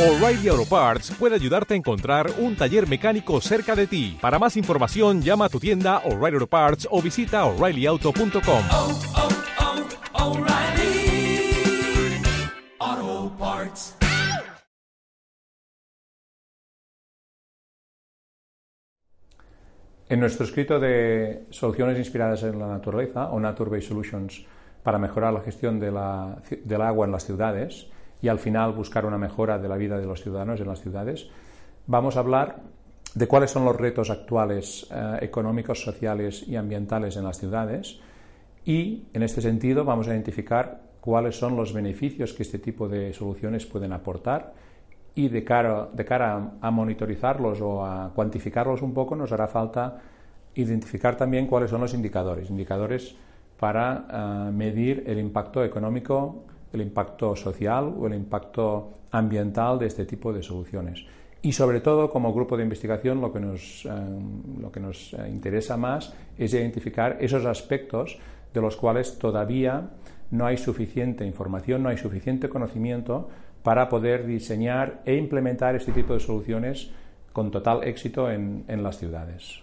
O'Reilly Auto Parts puede ayudarte a encontrar un taller mecánico cerca de ti. Para más información, llama a tu tienda O'Reilly Auto Parts o visita oreillyauto.com. oh, oh, Parts. En nuestro escrito de soluciones inspiradas en la naturaleza, o Nature-Based Solutions, para mejorar la gestión de la- del agua en las ciudades y al final buscar una mejora de la vida de los ciudadanos en las ciudades, vamos a hablar de cuáles son los retos actuales eh, económicos, sociales y ambientales en las ciudades y, en este sentido, vamos a identificar cuáles son los beneficios que este tipo de soluciones pueden aportar y de cara, de cara a, monitorizarlos o a cuantificarlos un poco nos hará falta identificar también cuáles son los indicadores, indicadores para eh, medir el impacto económico, el impacto social o el impacto ambiental de este tipo de soluciones. Y sobre todo, como grupo de investigación, lo que nos, eh, lo que nos eh, interesa más es identificar esos aspectos de los cuales todavía no hay suficiente información, no hay suficiente conocimiento para poder diseñar e implementar este tipo de soluciones con total éxito en, en las ciudades.